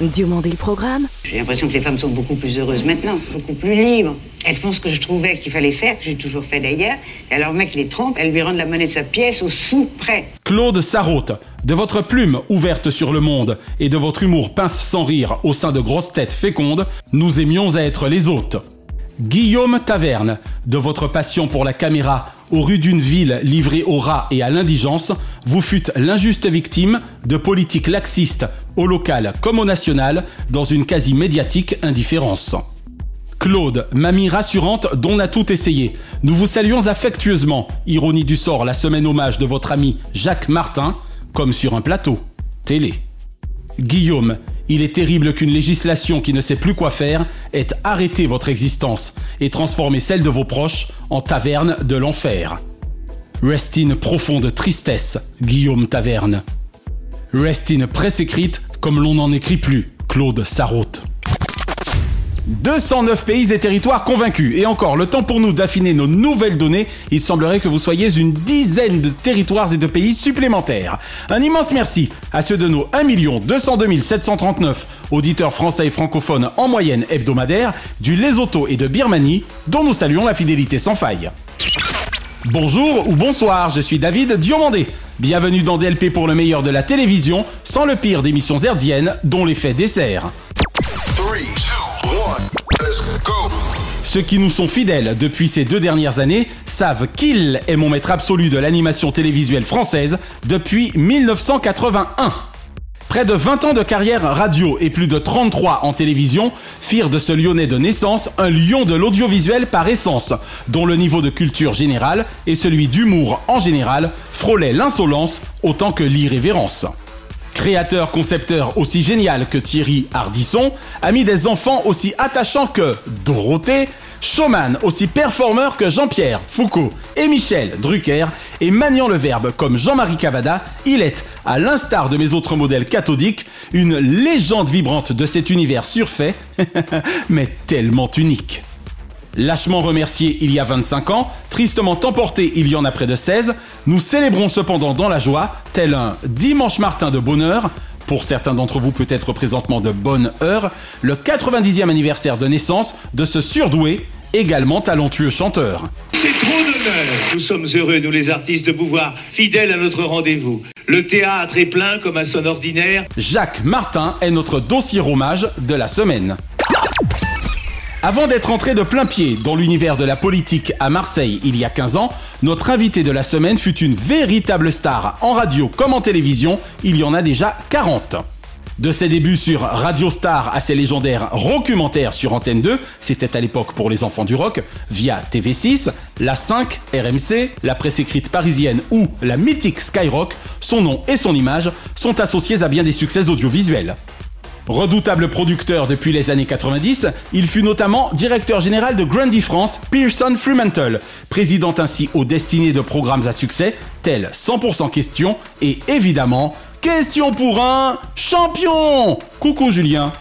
Diomandé le programme. J'ai l'impression que les femmes sont beaucoup plus heureuses maintenant, beaucoup plus libres. Elles font ce que je trouvais qu'il fallait faire, que j'ai toujours fait d'ailleurs. Et alors, le mec les trompe, elles lui rendent la monnaie de sa pièce au sou près. Claude Sarraute, de votre plume ouverte sur le monde et de votre humour pince sans rire au sein de grosses têtes fécondes, nous aimions à être les hôtes. Guillaume Taverne, de votre passion pour la caméra aux rues d'une ville livrée aux rats et à l'indigence, vous fûtes l'injuste victime de politiques laxistes au local comme au national dans une quasi médiatique indifférence. Claude, mamie rassurante dont on a tout essayé. Nous vous saluons affectueusement. Ironie du sort, la semaine hommage de votre ami Jacques Martin, comme sur un plateau. Télé. Guillaume, il est terrible qu'une législation qui ne sait plus quoi faire ait arrêté votre existence et transformé celle de vos proches en taverne de l'enfer. Rest in profonde tristesse, Guillaume Taverne. Rest in presse écrite comme l'on n'en écrit plus, Claude Sarraute. 209 pays et territoires convaincus. Et encore, le temps pour nous d'affiner nos nouvelles données. Il semblerait que vous soyez une dizaine de territoires et de pays supplémentaires. Un immense merci à ceux de nos 1 202 739 auditeurs français et francophones en moyenne hebdomadaire du Lesotho et de Birmanie, dont nous saluons la fidélité sans faille. Bonjour ou bonsoir, je suis David Diomandé. Bienvenue dans DLP pour le meilleur de la télévision, sans le pire d'émissions herdiennes dont l'effet dessert. Ceux qui nous sont fidèles depuis ces deux dernières années savent qu'il est mon maître absolu de l'animation télévisuelle française depuis 1981. Près de 20 ans de carrière radio et plus de 33 en télévision firent de ce Lyonnais de naissance un lion de l'audiovisuel par essence, dont le niveau de culture générale et celui d'humour en général frôlaient l'insolence autant que l'irrévérence. Créateur concepteur aussi génial que Thierry Hardisson, ami des enfants aussi attachants que Dorothée, showman aussi performeur que Jean-Pierre Foucault et Michel Drucker, et maniant le verbe comme Jean-Marie Cavada, il est, à l'instar de mes autres modèles cathodiques, une légende vibrante de cet univers surfait, mais tellement unique. Lâchement remercié il y a 25 ans, tristement emporté il y en a près de 16, nous célébrons cependant dans la joie, tel un dimanche Martin de bonheur, pour certains d'entre vous peut-être présentement de bonne heure, le 90e anniversaire de naissance de ce surdoué, également talentueux chanteur. C'est trop d'honneur. Nous sommes heureux, nous les artistes, de pouvoir fidèles à notre rendez-vous. Le théâtre est plein comme à son ordinaire. Jacques Martin est notre dossier hommage de la semaine. Avant d'être entré de plein pied dans l'univers de la politique à Marseille il y a 15 ans, notre invité de la semaine fut une véritable star en radio comme en télévision, il y en a déjà 40. De ses débuts sur Radio Star à ses légendaires documentaires sur Antenne 2, c'était à l'époque pour les enfants du rock, via TV6, la 5, RMC, la presse écrite parisienne ou la mythique Skyrock, son nom et son image sont associés à bien des succès audiovisuels. Redoutable producteur depuis les années 90, il fut notamment directeur général de Grundy France, Pearson Fremantle, présidant ainsi aux destinées de programmes à succès tels 100% Question et évidemment Question pour un champion Coucou Julien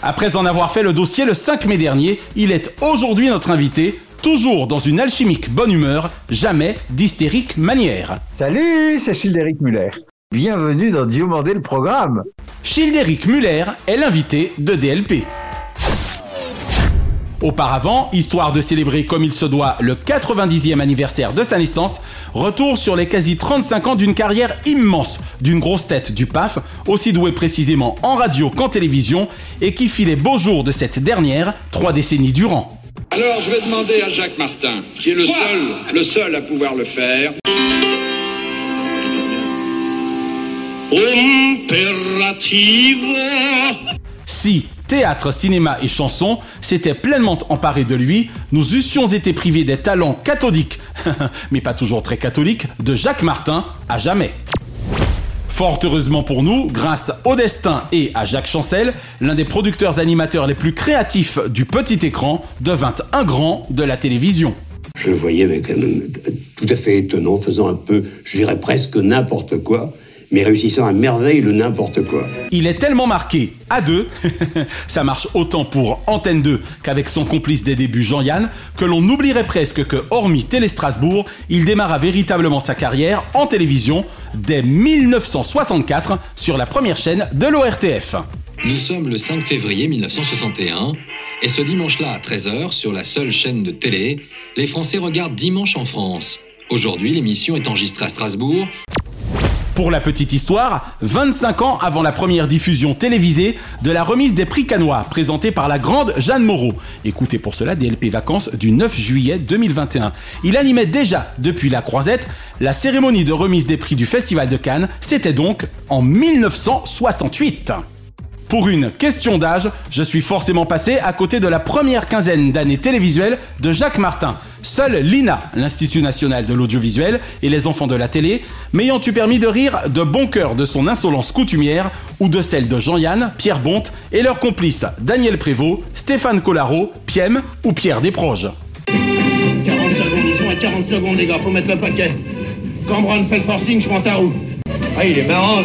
Après en avoir fait le dossier le 5 mai dernier, il est aujourd'hui notre invité, toujours dans une alchimique bonne humeur, jamais d'hystérique manière. Salut, c'est Childéric Muller. Bienvenue dans Diomandé le programme. Childéric Muller est l'invité de DLP. Auparavant, histoire de célébrer comme il se doit le 90e anniversaire de sa naissance, retour sur les quasi 35 ans d'une carrière immense, d'une grosse tête du PAF, aussi douée précisément en radio qu'en télévision, et qui fit les beaux jours de cette dernière, trois décennies durant. Alors je vais demander à Jacques Martin, qui est le seul, le seul à pouvoir le faire. Impérative. Si théâtre, cinéma et chanson s'étaient pleinement emparés de lui, nous eussions été privés des talents cathodiques, mais pas toujours très catholiques, de Jacques Martin à jamais. Fort heureusement pour nous, grâce au destin et à Jacques Chancel, l'un des producteurs animateurs les plus créatifs du petit écran devint un grand de la télévision. Je le voyais avec un tout à fait étonnant, faisant un peu, je dirais presque n'importe quoi, mais réussissant à merveille le n'importe quoi. Il est tellement marqué à deux, ça marche autant pour Antenne 2 qu'avec son complice des débuts Jean-Yann, que l'on oublierait presque que, hormis Télé Strasbourg, il démarra véritablement sa carrière en télévision dès 1964 sur la première chaîne de l'ORTF. Nous sommes le 5 février 1961 et ce dimanche-là à 13h sur la seule chaîne de télé, les Français regardent Dimanche en France. Aujourd'hui, l'émission est enregistrée à Strasbourg. Pour la petite histoire, 25 ans avant la première diffusion télévisée de la remise des prix canois présentée par la grande Jeanne Moreau. Écoutez pour cela DLP Vacances du 9 juillet 2021. Il animait déjà depuis la croisette la cérémonie de remise des prix du Festival de Cannes. C'était donc en 1968. Pour une question d'âge, je suis forcément passé à côté de la première quinzaine d'années télévisuelles de Jacques Martin. Seul l'INA, l'Institut national de l'audiovisuel, et les enfants de la télé m'ayant eu permis de rire de bon cœur de son insolence coutumière ou de celle de Jean-Yann, Pierre Bonte et leurs complices Daniel Prévost, Stéphane Collaro, Piem ou Pierre Desproges. 40 secondes, ils sont à 40 secondes les gars, faut mettre le paquet. Cambron fait le forcing, je prends ta roue. Ah il est marrant.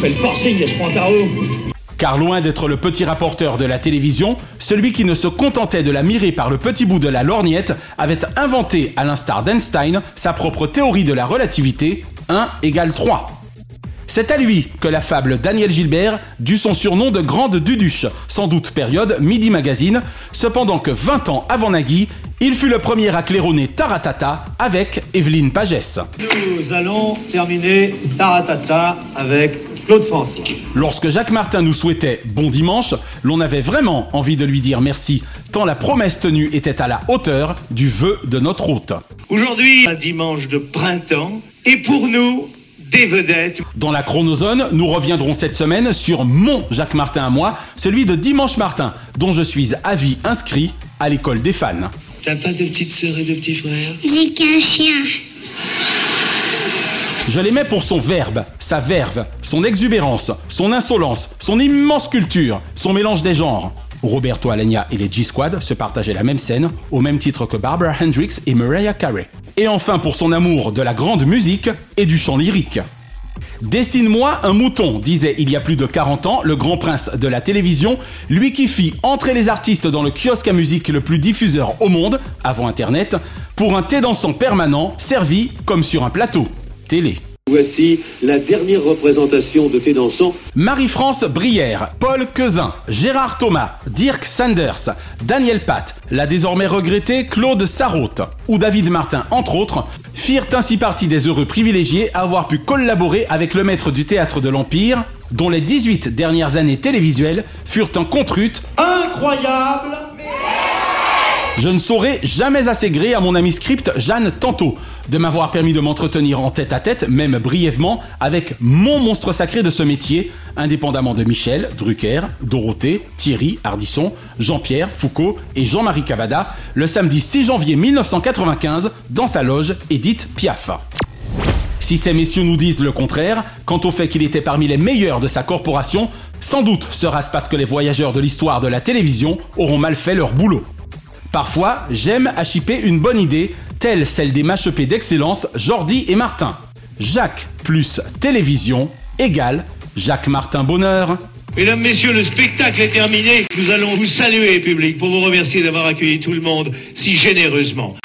Fait le forcing et je prends ta roue. Car loin d'être le petit rapporteur de la télévision, celui qui ne se contentait de la mirer par le petit bout de la lorgnette avait inventé, à l'instar d'Einstein, sa propre théorie de la relativité 1 égale 3. C'est à lui que la fable Daniel Gilbert dut son surnom de Grande Duduche, sans doute période Midi Magazine, cependant que 20 ans avant Nagui, il fut le premier à claironner Taratata avec Evelyne Pagès. Nous allons terminer Taratata avec Claude François. Lorsque Jacques Martin nous souhaitait bon dimanche, l'on avait vraiment envie de lui dire merci, tant la promesse tenue était à la hauteur du vœu de notre hôte. Aujourd'hui, un dimanche de printemps, et pour nous, des vedettes. Dans la chronozone, nous reviendrons cette semaine sur mon Jacques Martin à moi, celui de Dimanche Martin, dont je suis à vie inscrit à l'école des fans. T'as pas de petite sœur et de petits frères? J'ai qu'un chien. Je l'aimais pour son verbe, sa verve, son exubérance, son insolence, son immense culture, son mélange des genres. Roberto Alagna et les G-Squad se partageaient la même scène, au même titre que Barbara Hendricks et Mariah Carey. Et enfin pour son amour de la grande musique et du chant lyrique. Dessine-moi un mouton, disait il y a plus de 40 ans le grand prince de la télévision, lui qui fit entrer les artistes dans le kiosque à musique le plus diffuseur au monde, avant Internet, pour un thé dansant permanent servi comme sur un plateau. Télé. Voici la dernière représentation de Thé dansant. Marie-France Brière, Paul Quezin, Gérard Thomas, Dirk Sanders, Daniel Pat, la désormais regrettée Claude Sarraute ou David Martin, entre autres, firent ainsi partie des heureux privilégiés à avoir pu collaborer avec le maître du théâtre de l'Empire, dont les 18 dernières années télévisuelles furent un contrute incroyable. Je ne saurais jamais assez gré à mon ami script Jeanne Tantôt de m'avoir permis de m'entretenir en tête à tête, même brièvement, avec mon monstre sacré de ce métier, indépendamment de Michel, Drucker, Dorothée, Thierry, Ardisson, Jean-Pierre, Foucault et Jean-Marie Cavada, le samedi 6 janvier 1995, dans sa loge Edith Piaf. Si ces messieurs nous disent le contraire, quant au fait qu'il était parmi les meilleurs de sa corporation, sans doute sera-ce parce que les voyageurs de l'histoire de la télévision auront mal fait leur boulot. Parfois, j'aime à chipper une bonne idée, telle celle des machepés d'excellence Jordi et Martin. Jacques plus télévision égale Jacques Martin Bonheur. Mesdames, Messieurs, le spectacle est terminé. Nous allons vous saluer, public, pour vous remercier d'avoir accueilli tout le monde si généreusement.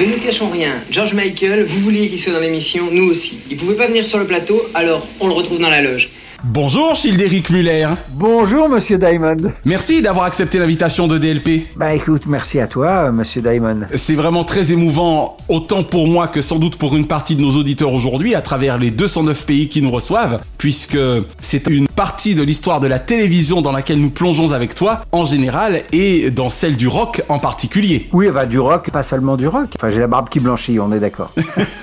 Ne nous cachons rien, George Michael, vous vouliez qu'il soit dans l'émission, nous aussi. Il pouvait pas venir sur le plateau, alors on le retrouve dans la loge. Bonjour Childéric Muller. Bonjour Monsieur Diamond. Merci d'avoir accepté l'invitation de DLP. Bah écoute, merci à toi Monsieur Diamond. C'est vraiment très émouvant, autant pour moi que sans doute pour une partie de nos auditeurs aujourd'hui, à travers les 209 pays qui nous reçoivent, puisque c'est une partie de l'histoire de la télévision dans laquelle nous plongeons avec toi en général et dans celle du rock en particulier. Oui, bah du rock, pas seulement du rock. Enfin, j'ai la barbe qui blanchit, on est d'accord.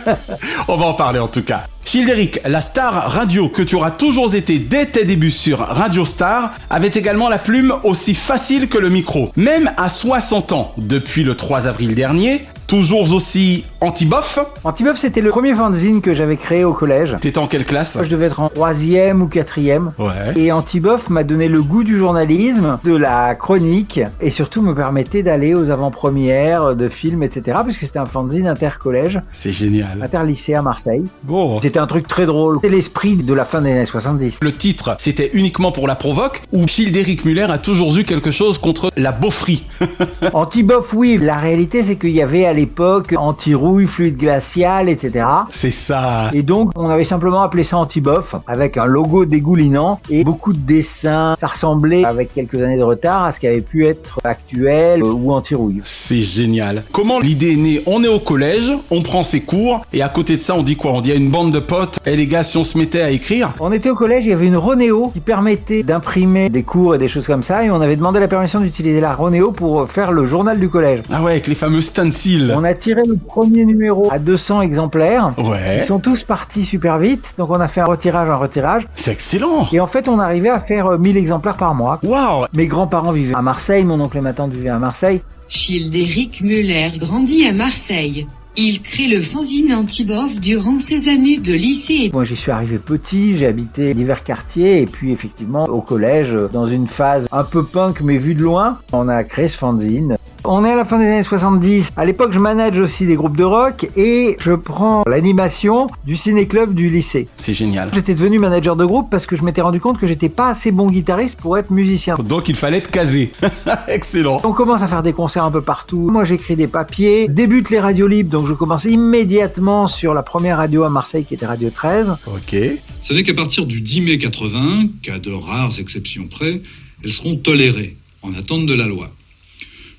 on va en parler en tout cas. Childéric, la star radio que tu auras toujours été dès tes débuts sur Radio Star, avait également la plume aussi facile que le micro. Même à 60 ans, depuis le 3 avril dernier, toujours aussi anti-bof. Antibob, c'était le premier fanzine que j'avais créé au collège. T'étais en quelle classe? Moi, je devais être en troisième ou quatrième. Ouais. Et Antibof m'a donné le goût du journalisme, de la chronique, et surtout me permettait d'aller aux avant-premières de films, etc. Puisque c'était un fanzine intercollège, C'est génial. interlycée à Marseille. Bon. C'était un truc très drôle. C'était l'esprit de la fin des années 70. Le titre, c'était uniquement pour la provoque ou Childéric Muller a toujours eu quelque chose contre la beaufrie? Antibof, oui. La réalité, c'est qu'il y avait à l'époque anti-rouille, fluide glacial, etc. C'est ça. Et donc, on avait simplement appelé ça Antibof, avec un logo dégoulinant et beaucoup de dessins. Ça ressemblait, avec quelques années de retard, à ce qui avait pu être actuel euh, ou anti-rouille. C'est génial. Comment l'idée est née? On est au collège, on prend ses cours, et à côté de ça, on dit quoi? On dit à une bande de potes, et les gars, si on se mettait à écrire? On était au collège, il y avait une Ronéo qui permettait d'imprimer des cours et des choses comme ça, et on avait demandé la permission d'utiliser la Ronéo pour faire le journal du collège. Ah ouais, avec les fameux stencils. On a tiré le premier numéro à 200 exemplaires. Ouais. Ils sont tous partis super vite, donc on a fait un retirage, un retirage. C'est excellent. Et en fait, on arrivait à faire euh, 1000 exemplaires par mois. Waouh Mes grands-parents vivaient à Marseille, mon oncle et ma tante vivaient à Marseille. Childéric Muller grandit à Marseille. Il crée le fanzine Antibof durant ses années de lycée. Moi, j'y suis arrivé petit, j'ai habité divers quartiers, et puis effectivement, au collège, euh, dans une phase un peu punk, mais vue de loin, on a créé ce fanzine. On est à la fin des années 70. À l'époque, je manage aussi des groupes de rock et je prends l'animation du ciné-club du lycée. C'est génial. J'étais devenu manager de groupe parce que je m'étais rendu compte que j'étais pas assez bon guitariste pour être musicien. Donc il fallait être casé. Excellent. On commence à faire des concerts un peu partout. Moi, j'écris des papiers. Débute les radios libres, donc je commence immédiatement sur la première radio à Marseille qui était Radio 13. Ok. Ce n'est qu'à partir du 10 mai 80 qu'à de rares exceptions près, elles seront tolérées, en attente de la loi.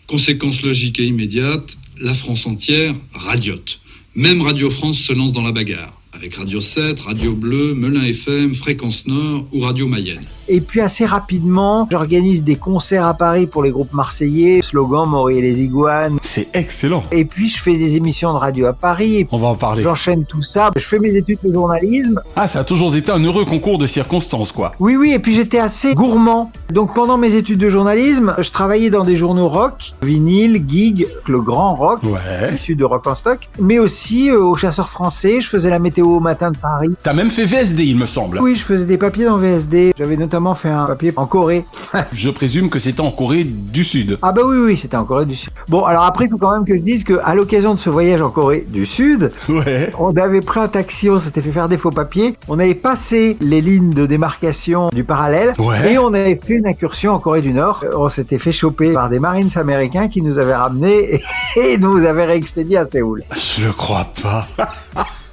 Conséquence logique et immédiate, la France entière radiote. Même Radio France se lance dans la bagarre, avec Radio 7, Radio Bleu, Melun FM, Fréquence Nord ou Radio Mayenne. Et puis assez rapidement, j'organise des concerts à Paris pour les groupes marseillais, slogan Maury et les Iguanes. C'est excellent. Et puis je fais des émissions de radio à Paris. On va en parler. J'enchaîne tout ça. Je fais mes études de journalisme. Ah, ça a toujours été un heureux concours de circonstances, quoi. Oui, oui, et puis j'étais assez gourmand. Donc pendant mes études de journalisme, je travaillais dans des journaux rock, vinyle, gig, le grand rock, Ouais. issu de Rock en Stock, mais aussi euh, aux chasseurs français. Je faisais la météo au matin de Paris. T'as même fait VSD, il me semble. Oui, je faisais des papiers dans VSD. J'avais notamment fait un papier en Corée. Je présume que c'était en Corée du Sud. Ah bah oui, oui, c'était en Corée du Sud. Bon, alors après, il faut quand même que je dise que à l'occasion de ce voyage en Corée du Sud, Ouais. on avait pris un taxi, on s'était fait faire des faux papiers, on avait passé les lignes de démarcation du parallèle Ouais. et on avait fait une incursion en Corée du Nord. Euh, On s'était fait choper par des Marines américains qui nous avaient ramenés et, et nous avaient réexpédiés à Séoul. Je crois pas.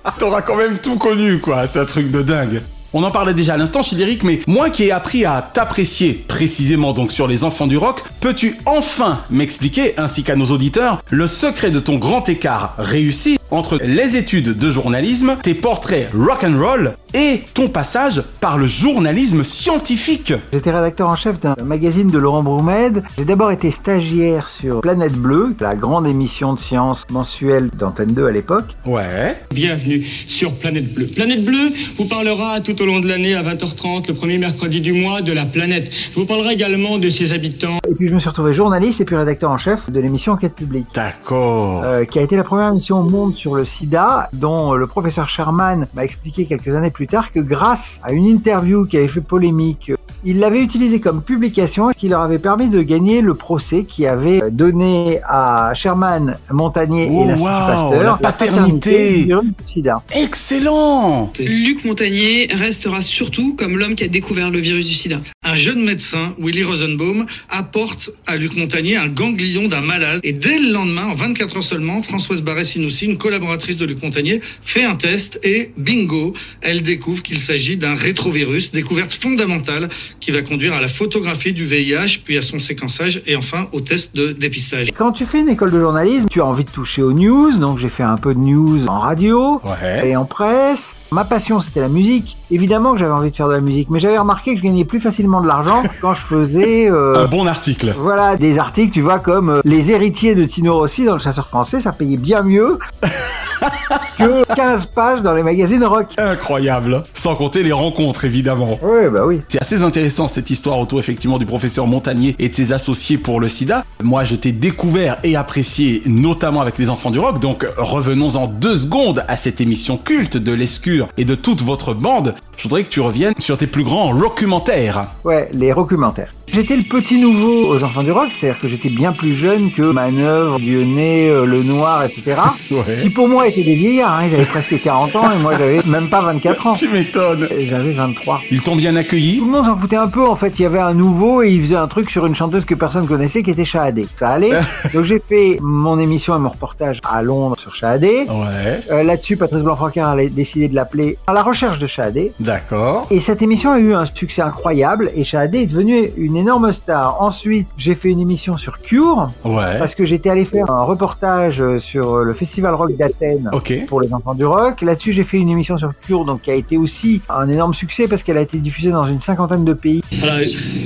T'auras quand même tout connu, quoi. C'est un truc de dingue. On en parlait déjà à l'instant, Childéric, mais moi qui ai appris à t'apprécier précisément donc sur les enfants du rock, peux-tu enfin m'expliquer, ainsi qu'à nos auditeurs, le secret de ton grand écart réussi entre les études de journalisme, tes portraits rock and roll et ton passage par le journalisme scientifique J'étais rédacteur en chef d'un magazine de Laurent Broumed. J'ai d'abord été stagiaire sur Planète Bleue, la grande émission de science mensuelle d'Antenne 2 à l'époque. Ouais. Bienvenue sur Planète Bleue. Planète Bleue vous parlera tout au long de l'année à 20h30, le premier mercredi du mois, de la planète. Je vous parlerai également de ses habitants. Et puis je me suis retrouvé journaliste et puis rédacteur en chef de l'émission Enquête publique. D'accord. Euh, qui a été la première émission au monde sur le sida, dont le professeur Sherman m'a expliqué quelques années plus tard que grâce à une interview qui avait fait polémique, euh, il l'avait utilisé comme publication et qui leur avait permis de gagner le procès qui avait euh, donné à Sherman, Montagnier Oh, et l'Institut wow, Pasteur la paternité. du virus du sida. Excellent Luc Montagnier restera surtout comme l'homme qui a découvert le virus du sida. Un jeune médecin, Willy Rosenbaum, apporte à Luc Montagnier un ganglion d'un malade. Et dès le lendemain, en 24 heures seulement, Françoise Barré-Sinoussi, une collaboratrice de Luc Montagnier, fait un test et bingo, elle découvre qu'il s'agit d'un rétrovirus, découverte fondamentale qui va conduire à la photographie du VIH, puis à son séquençage et enfin au test de dépistage. Quand tu fais une école de journalisme, tu as envie de toucher aux news, donc j'ai fait un peu de news en radio Ouais. et en presse. Ma passion, c'était la musique. Évidemment que j'avais envie de faire de la musique, mais j'avais remarqué que je gagnais plus facilement de l'argent quand je faisais... euh, Un bon article. Voilà, des articles, tu vois, comme euh, Les héritiers de Tino Rossi dans Le Chasseur français, ça payait bien mieux que 15 pages dans les magazines rock. Incroyable. Sans compter les rencontres, évidemment. Oui, bah oui. C'est assez intéressant cette histoire autour effectivement du professeur Montagnier et de ses associés pour le sida. Moi, je t'ai découvert et apprécié notamment avec les enfants du rock. Donc, revenons en deux secondes à cette émission culte de l'Escure et de toute votre bande. Je voudrais que tu reviennes sur tes plus grands documentaires. Ouais, les documentaires. J'étais le petit nouveau aux enfants du rock, c'est-à-dire que j'étais bien plus jeune que Manœuvre, Dionnet, euh, Le Noir, etc. Ouais. Qui pour moi étaient des vieillards, hein. ils avaient presque 40 ans et moi j'avais même pas 24 ans. Tu m'étonnes. J'avais 23. Ils t'ont bien accueilli? Tout le monde s'en foutait un peu en fait, il y avait un nouveau et il faisait un truc sur une chanteuse que personne connaissait qui était Shahadé. Ça allait. Donc j'ai fait mon émission et mon reportage à Londres sur Shahadé. Ouais. Euh, Là-dessus, Patrice Blanc-Francard a décidé de l'appeler à la recherche de Shahadé. D'accord. Et cette émission a eu un succès incroyable et Shahadé est devenue une énorme star. Ensuite, j'ai fait une émission sur Cure Ouais. parce que j'étais allé faire un reportage sur le festival rock d'Athènes pour les enfants du rock. Là-dessus, j'ai fait une émission sur Cure donc qui a été aussi un énorme succès parce qu'elle a été diffusée dans une cinquantaine de pays. Hello.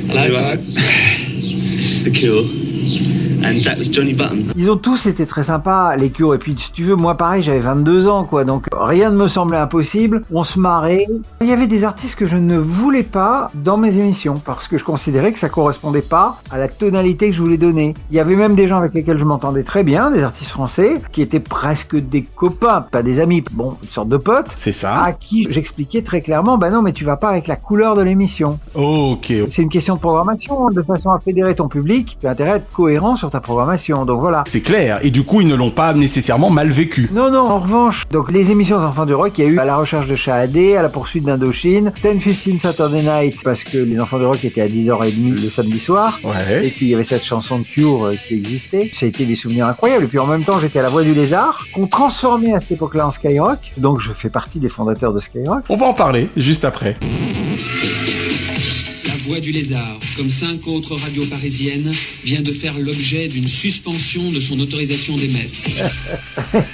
Hello. This is The Cure. And that was Johnny Button. Ils ont tous été très sympas, les Cure. Et puis, si tu veux, moi, pareil, j'avais 22 ans, quoi. Donc, rien ne me semblait impossible. On se marrait. Il y avait des artistes que je ne voulais pas dans mes émissions parce que je considérais que ça correspondait pas à la tonalité que je voulais donner. Il y avait même des gens avec lesquels je m'entendais très bien, des artistes français, qui étaient presque des copains, pas des amis, bon, une sorte de potes. C'est ça. À qui j'expliquais très clairement, bah non, mais tu vas pas avec la couleur de l'émission. Ok. C'est une question de programmation, hein, de façon à fédérer ton public. Tu as intérêt à être cohérent sur ta programmation. Donc voilà. C'est clair. Et du coup, ils ne l'ont pas nécessairement mal vécu. Non, non, en revanche, donc les émissions Enfants du Rock, il y a eu à la recherche de Shahadé, à la poursuite d'Indochine, 10-15 Saturday Night, parce que les Enfants du Rock étaient à 10h30 le samedi soir. Ouais. Et puis il y avait cette chanson de Cure euh, qui existait. Ça a été des souvenirs incroyables. Et puis en même temps, j'étais à la Voix du Lézard, qu'on transformait à cette époque-là en Skyrock. Donc je fais partie des fondateurs de Skyrock. On va en parler juste après. Voix du Lézard, comme cinq autres radios parisiennes, vient de faire l'objet d'une suspension de son autorisation d'émettre.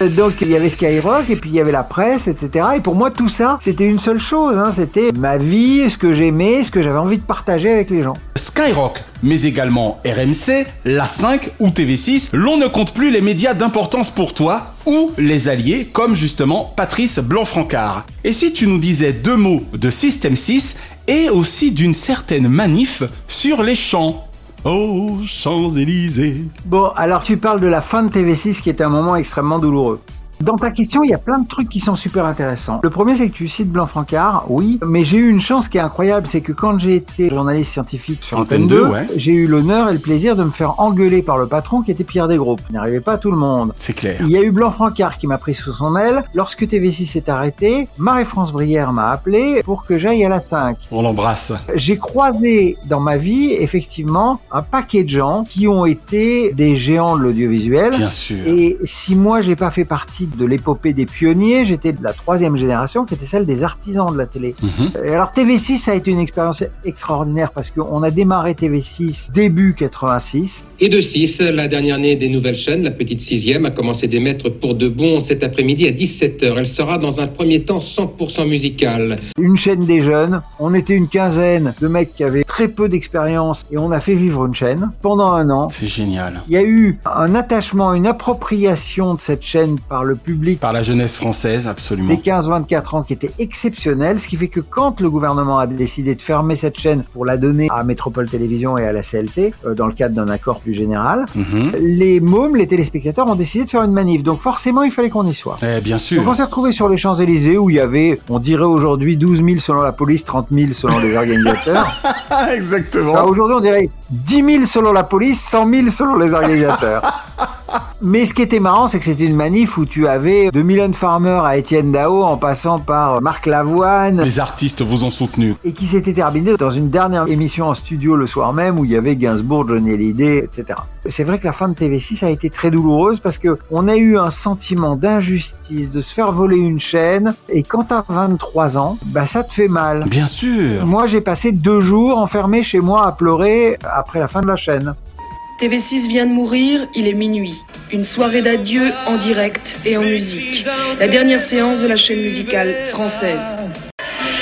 Donc il y avait Skyrock et puis il y avait la presse, etc. Et pour moi tout ça, c'était une seule chose. Hein. C'était ma vie, ce que j'aimais, ce que j'avais envie de partager avec les gens. Skyrock, mais également RMC, La 5 ou TV6, l'on ne compte plus les médias d'importance pour toi ou les alliés comme justement Patrice Blanc-Francard. Et si tu nous disais deux mots de Système 6 et aussi d'une certaine manif sur les champs Oh, Champs-Élysées. Bon, alors tu parles de la fin de TV6 qui était un moment extrêmement douloureux. Dans ta question, il y a plein de trucs qui sont super intéressants. Le premier, c'est que tu cites Blanc-Francard, oui, mais j'ai eu une chance qui est incroyable, c'est que quand j'ai été journaliste scientifique sur Antenne Antenne 2, 2, ouais. j'ai eu l'honneur et le plaisir de me faire engueuler par le patron qui était Pierre Desgroupes. Il n'arrivait pas à tout le monde. C'est clair. Il y a eu Blanc-Francard qui m'a pris sous son aile. Lorsque TV6 s'est arrêté, Marie-France Brière m'a appelé pour que j'aille à la 5. On l'embrasse. J'ai croisé dans ma vie, effectivement, un paquet de gens qui ont été des géants de l'audiovisuel. Bien sûr. Et si moi j'ai pas fait partie de l'épopée des pionniers, j'étais de la troisième génération qui était celle des artisans de la télé. Mhm. Et alors TV6 ça a été une expérience extraordinaire parce qu'on a démarré TV6 début 86. Et de 6, la dernière née des nouvelles chaînes, la petite sixième, a commencé d'émettre pour de bon cet après-midi à 17h. Elle sera dans un premier temps 100% musicale. Une chaîne des jeunes, on était une quinzaine de mecs qui avaient très peu d'expérience et on a fait vivre une chaîne pendant un an. C'est génial. Il y a eu un attachement, une appropriation de cette chaîne par le public Par la jeunesse française, absolument. des 15-24 ans qui était exceptionnel, ce qui fait que quand le gouvernement a décidé de fermer cette chaîne pour la donner à Métropole Télévision et à la CLT, euh, dans le cadre d'un accord plus général, Mhm. les mômes, les téléspectateurs ont décidé de faire une manif. Donc forcément, il fallait qu'on y soit. Eh, bien sûr. Donc on s'est retrouvé sur les Champs-Élysées où il y avait, on dirait aujourd'hui 12 000 selon la police, 30 000 selon les organisateurs. Exactement. Alors, Aujourd'hui, on dirait 10 000 selon la police, 100 000 selon les organisateurs. Mais ce qui était marrant, c'est que c'était une manif où tu avais de Mylène Farmer à Étienne Dao en passant par Marc Lavoine Les artistes vous ont soutenu. et qui s'était terminé dans une dernière émission en studio le soir même où il y avait Gainsbourg, Johnny Hallyday, etc. C'est vrai que la fin de TV6 a été très douloureuse parce que on a eu un sentiment d'injustice, de se faire voler une chaîne et quand t'as 23 ans, bah ça te fait mal. Bien sûr. Moi, j'ai passé deux jours enfermé chez moi à pleurer après la fin de la chaîne. TV6 vient de mourir, il est minuit. Une soirée d'adieu en direct et en musique. La dernière séance de la chaîne musicale française.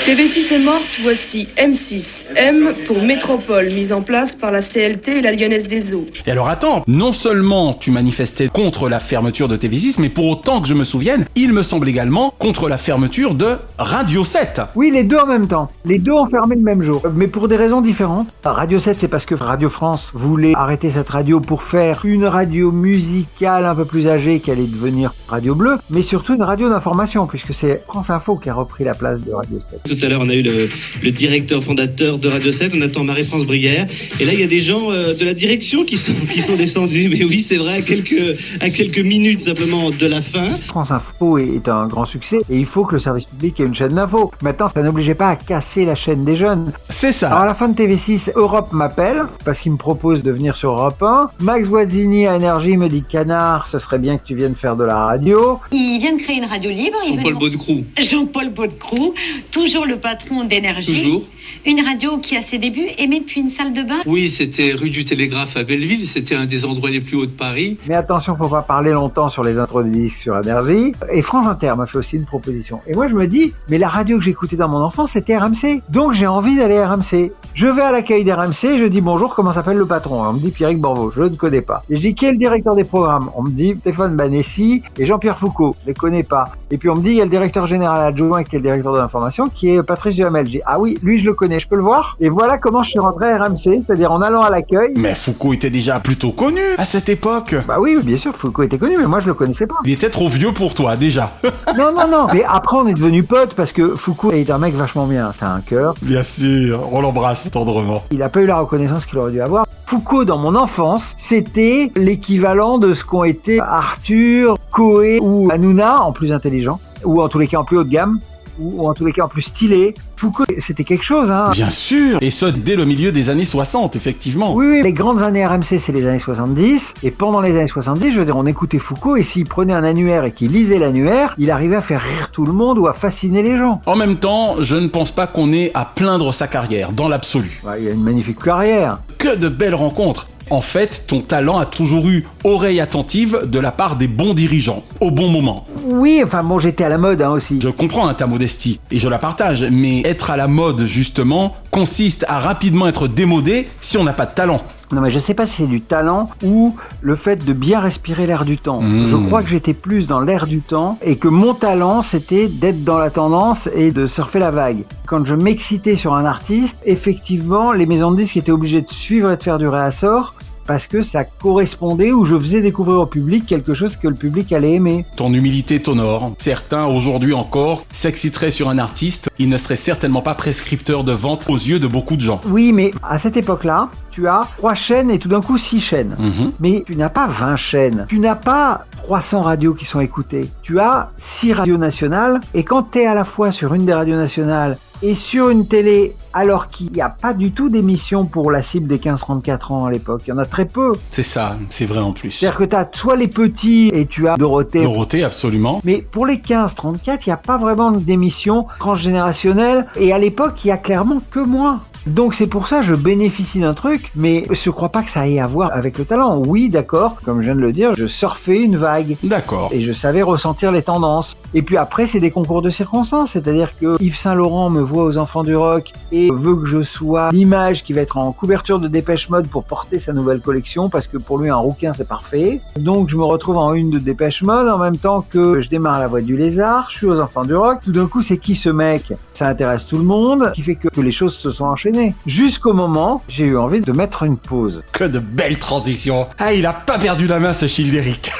TV6 est morte, voici M6. M pour Métropole, mise en place par la CLT et la Lyonnaise des Eaux. Et alors attends, non seulement tu manifestais contre la fermeture de TV6, mais pour autant que je me souvienne, il me semble également contre la fermeture de Radio 7. Oui, les deux en même temps. Les deux ont fermé le même jour, mais pour des raisons différentes. Radio 7, c'est parce que Radio France voulait arrêter cette radio pour faire une radio musicale un peu plus âgée qui allait devenir Radio Bleu, mais surtout une radio d'information, puisque c'est France Info qui a repris la place de Radio 7. Tout à l'heure, on a eu le, le directeur fondateur de Radio 7, on attend Marie-France Briguère. Et là, il y a des gens euh, de la direction qui sont, qui sont descendus. Mais oui, c'est vrai, à quelques, à quelques minutes simplement de la fin. France Info est un grand succès et il faut que le service public ait une chaîne d'info. Maintenant, ça n'obligeait pas à casser la chaîne des jeunes. C'est ça. Alors à la fin de TV6, Europe m'appelle parce qu'il me propose de venir sur Europe 1. Max Guazzini à Énergie me dit Canard, ce serait bien que tu viennes faire de la radio. Il vient de créer une radio libre. Jean-Paul Baudecroux. Jean-Paul Baudecroux, toujours le patron d'énergie. Toujours. Une radio qui, à ses débuts, émet depuis une salle de bain. Oui, c'était rue du Télégraphe à Belleville, c'était un des endroits les plus hauts de Paris. Mais attention, faut pas parler longtemps sur les intros des disques sur Énergie. Et France Inter m'a fait aussi une proposition. Et moi, je me dis, mais la radio que j'écoutais dans mon enfance, c'était RMC. Donc, j'ai envie d'aller à RMC. Je vais à l'accueil d'RMC, je dis bonjour, comment s'appelle le patron On me dit Pierrick Borvo, je ne connais pas. Et je dis, qui est le directeur des programmes? On me dit Stéphane Banessi et Jean-Pierre Foucault, je les connais pas. Et puis on me dit, il y a le directeur général adjoint qui est le directeur de l'information, qui est Patrice Duhamel. Dis, ah oui, lui, je le connais, je peux le voir? Et voilà comment je suis rentré à RMC, c'est-à-dire en allant à l'accueil. Mais Foucault était déjà plutôt connu à cette époque. Bah oui, bien sûr, Foucault était connu, mais moi, je le connaissais pas. Il était trop vieux pour toi déjà. Non, non, non. Mais après, on est devenus potes parce que Foucault est un mec vachement bien. C'est un cœur. Bien sûr, on l'embrasse tendrement. Il a pas eu la reconnaissance qu'il aurait dû avoir. Foucault, dans mon enfance, c'était l'équivalent de ce qu'ont été Arthur, Coé ou Hanouna en plus intelligent, ou en tous les cas en plus haut de gamme, ou en tous les cas en plus stylé. Foucault, c'était quelque chose, hein. Bien sûr, et ce dès le milieu des années 60, effectivement. Oui, oui, les grandes années RMC, c'est les années 70. Et pendant les années 70, je veux dire, on écoutait Foucault et s'il prenait un annuaire et qu'il lisait l'annuaire, il arrivait à faire rire tout le monde ou à fasciner les gens. En même temps, je ne pense pas qu'on ait à plaindre sa carrière, dans l'absolu. Ouais, il a une magnifique carrière. Que de belles rencontres en fait, ton talent a toujours eu oreille attentive de la part des bons dirigeants, au bon moment. Oui, enfin bon, j'étais à la mode hein, aussi. Je comprends hein, ta modestie, et je la partage, mais être à la mode, justement, consiste à rapidement être démodé si on n'a pas de talent. Non mais je sais pas si c'est du talent ou le fait de bien respirer l'air du temps. Mmh. Je crois que j'étais plus dans l'air du temps et que mon talent c'était d'être dans la tendance et de surfer la vague. Quand je m'excitais sur un artiste, effectivement les maisons de disques étaient obligées de suivre et de faire du réassort parce que ça correspondait ou je faisais découvrir au public quelque chose que le public allait aimer. Ton humilité t'honore. Certains, aujourd'hui encore, s'exciteraient sur un artiste, il ne serait certainement pas prescripteur de vente aux yeux de beaucoup de gens. Oui, mais à cette époque-là, tu as trois chaînes et tout d'un coup six chaînes. Mmh. Mais tu n'as pas 20 chaînes. Tu n'as pas 300 radios qui sont écoutées. Tu as six radios nationales et quand tu es à la fois sur une des radios nationales et sur une télé alors qu'il n'y a pas du tout d'émission pour la cible des 15-34 ans à l'époque. Il y en a très peu. C'est ça, c'est vrai en plus. C'est-à-dire que tu as soit les petits et tu as Dorothée. Dorothée, absolument. Mais pour les 15-34, il n'y a pas vraiment d'émission transgénérationnelle et à l'époque, il y a clairement que moi. Donc c'est pour ça que je bénéficie d'un truc, mais je crois pas que ça ait à voir avec le talent. Oui, d'accord, comme je viens de le dire, je surfais une vague. D'accord. Et je savais ressentir les tendances. Et puis après, c'est des concours de circonstances, c'est-à-dire que Yves Saint Laurent me voit aux Enfants du Rock et veut que je sois l'image qui va être en couverture de Dépêche Mode pour porter sa nouvelle collection, parce que pour lui un rouquin c'est parfait. Donc je me retrouve en une de Dépêche Mode en même temps que je démarre la voix du lézard, je suis aux Enfants du Rock. Tout d'un coup, c'est qui ce mec? Ça intéresse tout le monde, qui fait que les choses se sont enchaînées. Jusqu'au moment, j'ai eu envie de mettre une pause. Que de belles transitions. Ah, il a pas perdu la main ce Childéric.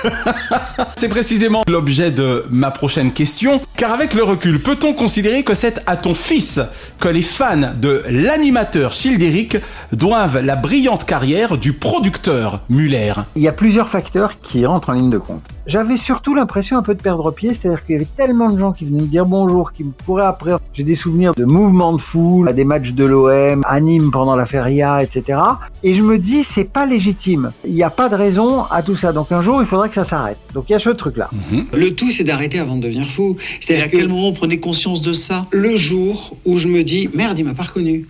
c'est précisément l'objet de ma prochaine question, car avec le recul, peut-on considérer que c'est à ton fils que les fans de l'animateur Childéric doivent la brillante carrière du producteur Muller? Il y a plusieurs facteurs qui rentrent en ligne de compte. J'avais surtout l'impression un peu de perdre pied, c'est-à-dire qu'il y avait tellement de gens qui venaient me dire bonjour, qui me pourraient après. J'ai des souvenirs de mouvements de foule, à des matchs de l'OM, à Nîmes pendant la feria, etc. Et je me dis, c'est pas légitime. Il n'y a pas de raison à tout ça. Donc un jour, il faudrait que ça s'arrête. Donc il y a ce truc-là. Le tout, c'est d'arrêter avant de devenir fou. C'est-à-dire à que quel moment vous prenez conscience de ça? le jour où je me dis, merde, il m'a pas reconnu.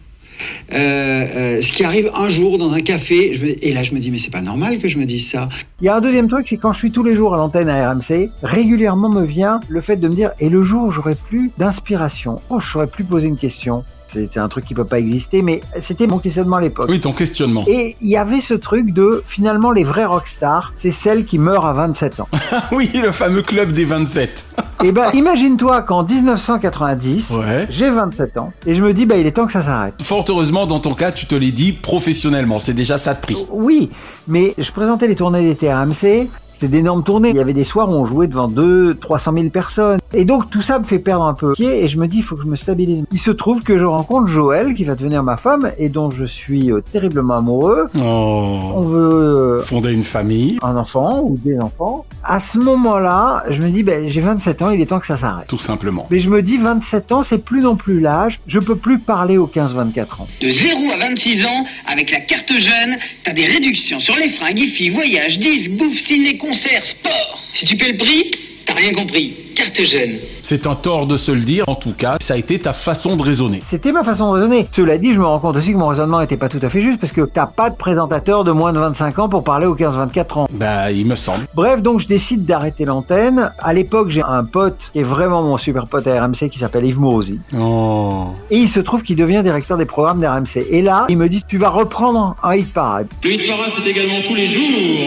Euh, euh, ce qui arrive un jour dans un café, je me- et là je me dis mais c'est pas normal que je me dise ça. Il y a un deuxième truc, c'est quand je suis tous les jours à l'antenne à RMC, régulièrement me vient le fait de me dire et le jour où j'aurai plus d'inspiration, oh, je saurais plus poser une question. C'était un truc qui peut pas exister, mais c'était mon questionnement à l'époque. Oui, ton questionnement. Et il y avait ce truc de finalement les vrais rockstars, c'est celles qui meurent à 27 ans. oui, le fameux club des 27. Et ben imagine-toi qu'en 1990, Ouais. j'ai 27 ans et je me dis bah il est temps que ça s'arrête. Fort heureusement, dans ton cas, tu te l'es dit professionnellement. C'est déjà ça de prix. Oui, mais je présentais les tournées d'été à RMC. C'était d'énormes tournées. Il y avait des soirs où on jouait devant 2 300 000 personnes. Et donc tout ça me fait perdre un peu pied et je me dis il faut que je me stabilise. Il se trouve que je rencontre Joël qui va devenir ma femme et dont je suis euh, terriblement amoureux. On Oh. veut euh, Fonder une famille. un enfant ou des enfants. À ce moment-là, je me dis ben, j'ai 27 ans, il est temps que ça s'arrête. Tout simplement. Mais je me dis 27 ans, c'est plus non plus l'âge. Je peux plus parler aux 15-24 ans. De 0 à 26 ans, avec la carte jeune, t'as des réductions sur les fringues, IFI, voyage, disques, bouffe, ciné, concert, sport. Si tu paies le prix, t'as rien compris. Carte jeune. C'est un tort de se le dire. En tout cas, ça a été ta façon de raisonner. C'était ma façon de raisonner. Cela dit, je me rends compte aussi que mon raisonnement n'était pas tout à fait juste parce que t'as pas de présentateur de moins de 25 ans pour parler aux 15-24 ans. Bah, il me semble. Bref, donc je décide d'arrêter l'antenne. À l'époque, j'ai un pote qui est vraiment mon super pote à RMC qui s'appelle Yves Morosi. Oh. Et il se trouve qu'il devient directeur des programmes d'RMC. Et là, il me dit, tu vas reprendre un hit parade. Le hit parade, c'est également tous les jours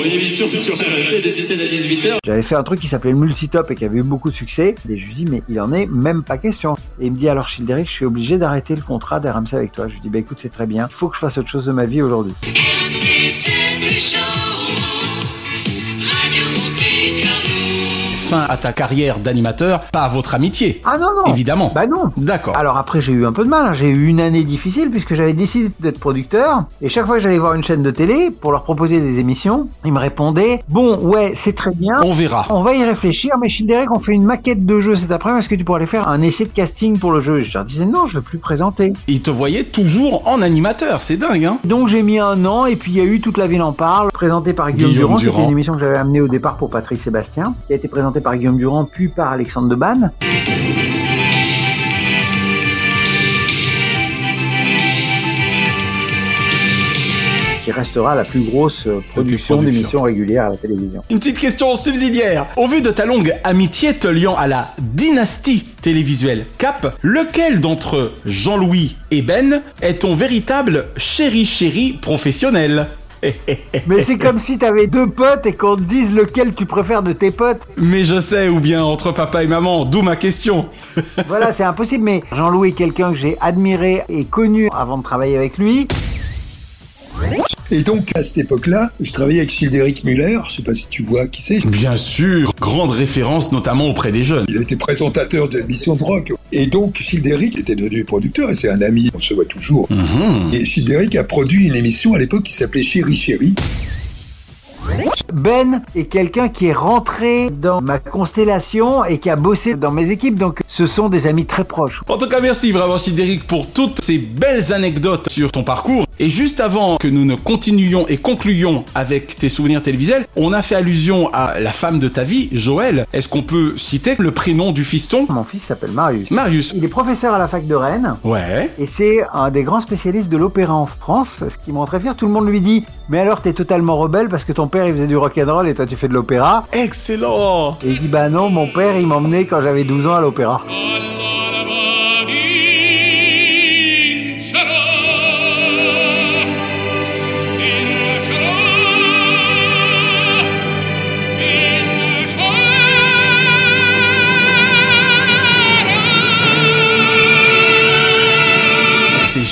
une émission sur RMC de 17 à 18 h J'avais fait un truc qui s'appelait le multitop et qui avait eu beaucoup de succès. Et je lui dis, mais il en est même pas question. Et il me dit, alors Childeric, je suis obligé d'arrêter le contrat d'RMC avec toi. Je lui dis, bah écoute, c'est très bien. Il faut que je fasse autre chose de ma vie aujourd'hui. Fin à ta carrière d'animateur, pas à votre amitié. Ah non, non. Évidemment. Bah non. D'accord. Alors après, j'ai eu un peu de mal. hein. J'ai eu une année difficile puisque j'avais décidé d'être producteur. Et chaque fois que j'allais voir une chaîne de télé pour leur proposer des émissions, ils me répondaient Bon, ouais, c'est très bien. On verra. On va y réfléchir, mais Childeric, on fait une maquette de jeu cet après-midi. Est-ce que tu pourrais aller faire un essai de casting pour le jeu? Je leur disais Non, je veux plus présenter. Il te voyait toujours en animateur. C'est dingue, hein Donc j'ai mis un an et puis il y a eu Toute la ville en parle, présenté par Guillaume, Guillaume Durand, qui Durand. était une émission que j'avais amenée au départ pour Patrick Sébastien, qui a été présentée par Guillaume Durand puis par Alexandre Debanne. qui restera la plus grosse euh, production production. d'émissions régulières à la télévision. Une petite question subsidiaire. Au vu de ta longue amitié te liant à la dynastie télévisuelle Cap, lequel d'entre Jean-Louis et Ben est ton véritable chéri chéri professionnel? Mais c'est comme si t'avais deux potes et qu'on te dise lequel tu préfères de tes potes. Mais je sais, ou bien entre papa et maman, d'où ma question. Voilà, c'est impossible, mais Jean-Louis est quelqu'un que j'ai admiré et connu avant de travailler avec lui. Et donc, à cette époque-là, je travaillais avec Childeric Muller, je sais pas si tu vois qui c'est. Bien sûr, grande référence notamment auprès des jeunes. Il a été présentateur d'émissions de rock. Et donc, Childeric était devenu producteur, et c'est un ami, on se voit toujours. Mhm. Et Childeric a produit une émission à l'époque qui s'appelait Chéri Chéri. Ben est quelqu'un qui est rentré dans ma constellation et qui a bossé dans mes équipes, donc ce sont des amis très proches. En tout cas, merci vraiment Sidéric pour toutes ces belles anecdotes sur ton parcours. Et juste avant que nous ne continuions et concluions avec tes souvenirs télévisuels, on a fait allusion à la femme de ta vie, Joël. Est-ce qu'on peut citer le prénom du fiston? Mon fils s'appelle Marius. Marius. Il est professeur à la fac de Rennes. Ouais. Et c'est un des grands spécialistes de l'opéra en France, ce qui me rend très fier. Tout le monde lui dit Mais alors, t'es totalement rebelle parce que ton père il faisait du rock'n'roll et toi tu fais de l'opéra. Excellent Et il dit Bah non, mon père il m'emmenait quand j'avais 12 ans à l'opéra.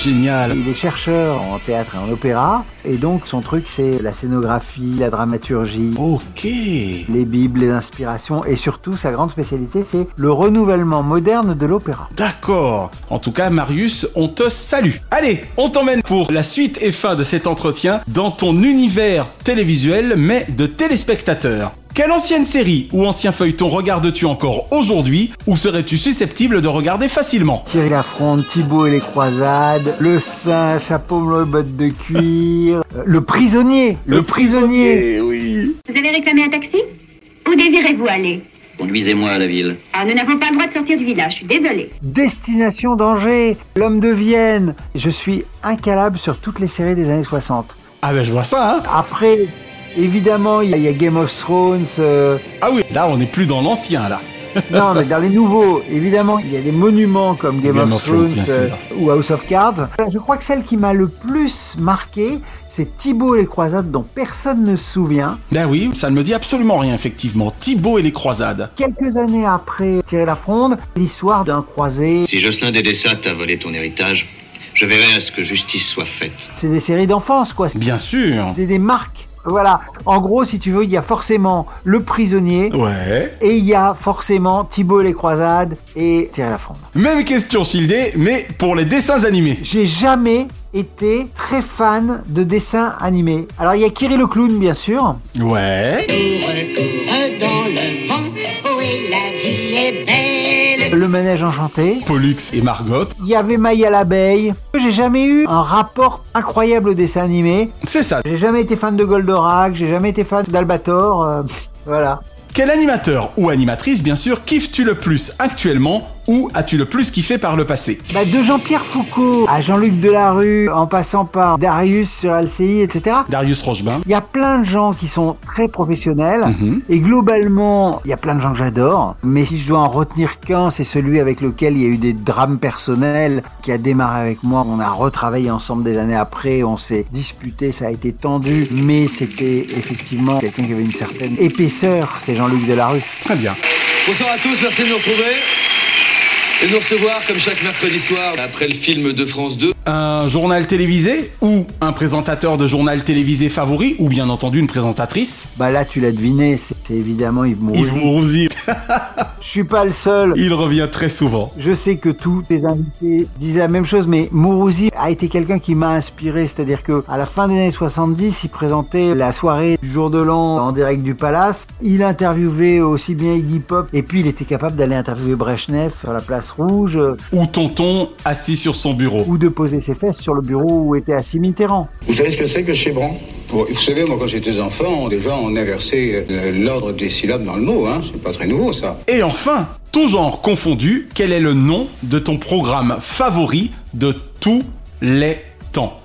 Génial. Il est chercheur en théâtre et en opéra, et donc son truc c'est la scénographie, la dramaturgie, Ok. les bibles, les inspirations, et surtout sa grande spécialité c'est le renouvellement moderne de l'opéra. D'accord. En tout cas, Marius, on te salue. Allez, on t'emmène pour la suite et fin de cet entretien dans ton univers télévisuel, mais de téléspectateurs. Quelle ancienne série ou ancien feuilleton regardes-tu encore aujourd'hui ou serais-tu susceptible de regarder facilement Thierry Lafronde, Thibaut et les croisades, le saint, chapeau bleu, bottes de cuir, euh, le prisonnier, le, prisonnier. oui. Vous avez réclamé un taxi? Où désirez-vous aller? Conduisez-moi à la ville. Ah, nous n'avons pas le droit de sortir du village, je suis désolée. Destination danger, l'homme de Vienne. Je suis incalable sur toutes les séries des années 60. Ah ben je vois ça, hein Après, évidemment, il y, a- il y a Game of Thrones. euh, Ah oui, là on n'est plus dans l'ancien là. non, mais dans les nouveaux, évidemment, il y a des monuments comme Game, Game of, of Thrones, euh, ou House of Cards. Je crois que celle qui m'a le plus marqué, c'est Thibaut et les croisades dont personne ne se souvient. Ben oui, ça ne me dit absolument rien effectivement. Thibaut et les croisades. Quelques années après Thierry Lafronde, l'histoire d'un croisé. Si Jocelyn Dédessa t'a volé ton héritage, je verrai à ce que justice soit faite. C'est des séries d'enfance, quoi. Bien sûr. C'est des marques. Voilà. En gros, si tu veux, il y a forcément le prisonnier. Ouais. Et il y a forcément Thibaut et les croisades et Thierry Lafronde. Même question Childé, mais pour les dessins animés. J'ai jamais été très fan de dessins animés. Alors il y a Kiri le clown, bien sûr. Ouais. Manège enchanté. Pollux et Margot. Il y avait Maya l'abeille. J'ai jamais eu un rapport incroyable au dessin animé. C'est ça. J'ai jamais été fan de Goldorak, j'ai jamais été fan d'Albator. euh, voilà. Quel animateur ou animatrice, bien sûr, kiffes-tu le plus actuellement ou as-tu le plus kiffé par le passé? Bah, de Jean-Pierre Foucault à Jean-Luc Delarue, en passant par Darius sur LCI, etc. Darius Rochebin. Il y a plein de gens qui sont très professionnels Mhm. et globalement, il y a plein de gens que j'adore. Mais si je dois en retenir qu'un, c'est celui avec lequel il y a eu des drames personnels qui a démarré avec moi. On a retravaillé ensemble des années après, on s'est disputé, ça a été tendu, mais c'était effectivement quelqu'un qui avait une certaine épaisseur. C'est Jean-Luc Delarue. Très bien. Bonsoir à tous, merci de nous retrouver et de nous recevoir comme chaque mercredi soir après le film de France 2. Un journal télévisé ou un présentateur de journal télévisé favori ou bien entendu une présentatrice Bah là, tu l'as deviné, c'était évidemment Yves Mourouzi. Yves Mourouzi. Je suis pas le seul. Il revient très souvent. Je sais que tous tes invités disent la même chose, mais Mourouzi a été quelqu'un qui m'a inspiré. C'est-à-dire que à la fin des années 70, il présentait la soirée du jour de l'an en direct du Palace. Il interviewait aussi bien Iggy Pop, et puis il était capable d'aller interviewer Brezhnev sur la place rouge, Ou Tonton assis sur son bureau. ou de poser ses fesses sur le bureau où était assis Mitterrand. Vous savez ce que c'est que chébran Bon, Vous savez, moi, quand j'étais enfant, déjà, on inversait euh, l'ordre des syllabes dans le mot. Hein. C'est pas très nouveau, ça. Et enfin, tout genre confondu, quel est le nom de ton programme favori de tous les temps?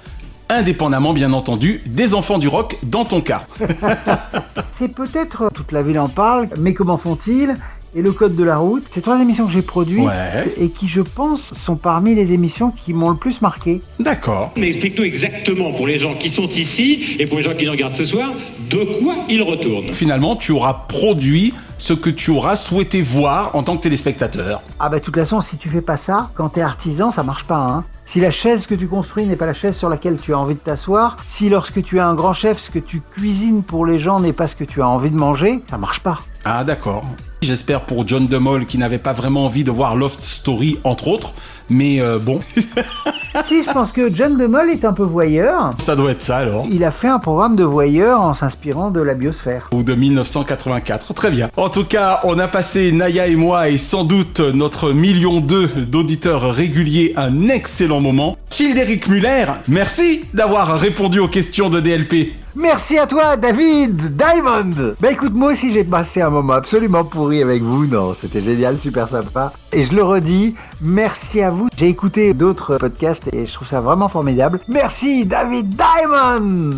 Indépendamment, bien entendu, des enfants du rock dans ton cas. C'est peut-être toute la ville en parle, mais comment font-ils? Et le code de la route, c'est trois émissions que j'ai produites Ouais. et qui, je pense, sont parmi les émissions qui m'ont le plus marqué. D'accord. Mais explique-nous exactement pour les gens qui sont ici et pour les gens qui nous regardent ce soir, de quoi ils retournent. Finalement, tu auras produit ce que tu auras souhaité voir en tant que téléspectateur. Ah bah de toute façon, si tu fais pas ça, quand t'es artisan, ça marche pas. Hein. Si la chaise que tu construis n'est pas la chaise sur laquelle tu as envie de t'asseoir, si lorsque tu es un grand chef, ce que tu cuisines pour les gens n'est pas ce que tu as envie de manger, ça marche pas. Ah d'accord. J'espère pour John DeMol qui n'avait pas vraiment envie de voir Loft Story entre autres, mais euh, bon, si, je pense que John DeMol est un peu voyeur. ça doit être ça alors. Il a fait un programme de voyeur en s'inspirant de la biosphère. Ou de 1984, très bien. En tout cas, on a passé, Naya et moi, et sans doute notre million deux d'auditeurs réguliers, un excellent moment. Childéric Muller, merci d'avoir répondu aux questions de DLP. Merci à toi, David Diamond. Bah écoute, moi aussi j'ai passé un moment absolument pourri avec vous. Non, c'était génial, super sympa. Et je le redis, merci à vous. J'ai écouté d'autres podcasts et je trouve ça vraiment formidable. Merci, David Diamond.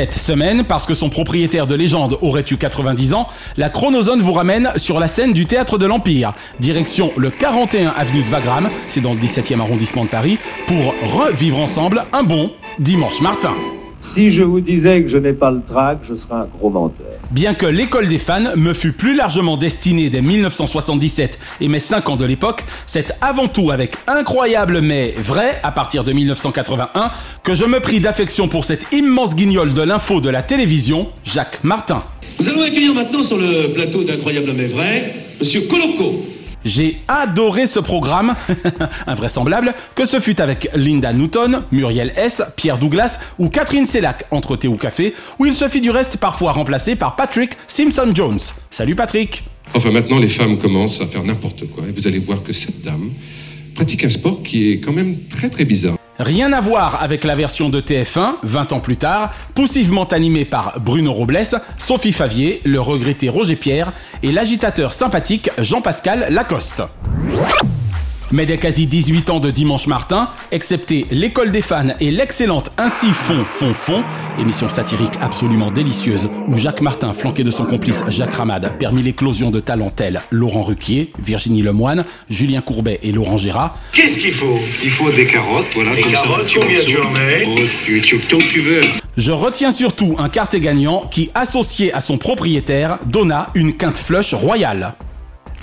Cette semaine, parce que son propriétaire de légende aurait eu 90 ans, la Chronozone vous ramène sur la scène du Théâtre de l'Empire. Direction le 41 avenue de Wagram, c'est dans le 17e arrondissement de Paris, pour revivre ensemble un bon dimanche Martin. Si je vous disais que je n'ai pas le trac, je serais un gros menteur. Bien que l'école des fans me fut plus largement destinée dès 1977 et mes 5 ans de l'époque, c'est avant tout avec incroyable mais vrai, à partir de 1981, que je me pris d'affection pour cet immense guignol de l'info de la télévision, Jacques Martin. Nous allons accueillir maintenant sur le plateau d'Incroyable mais vrai, Monsieur Coloco. J'ai adoré ce programme, invraisemblable, que ce fut avec Linda Newton, Muriel S, Pierre Douglas ou Catherine Sellac entre thé ou café, où il se fit du reste parfois remplacé par Patrick Simpson-Jones. Salut Patrick Enfin, maintenant, les femmes commencent à faire n'importe quoi. Et vous allez voir que cette dame pratique un sport qui est quand même très très bizarre. Rien à voir avec la version de TF1, 20 ans plus tard, poussivement animée par Bruno Robles, Sophie Favier, le regretté Roger Pierre et l'agitateur sympathique Jean-Pascal Lacoste. Mais dès quasi 18 ans de Dimanche Martin, excepté l'école des fans et l'excellente Ainsi fond, fond, fond, émission satirique absolument délicieuse où Jacques Martin, flanqué de son complice Jacques Ramade, permit l'éclosion de talents tels Laurent Ruquier, Virginie Lemoine, Julien Courbet et Laurent Gérard. Qu'est-ce qu'il faut? Il faut des carottes, voilà. Des comme ça, carottes, combien tu en mets Oh, tu, tu, tant que tu veux. Je retiens surtout un quartet gagnant qui, associé à son propriétaire, donna une quinte flush royale.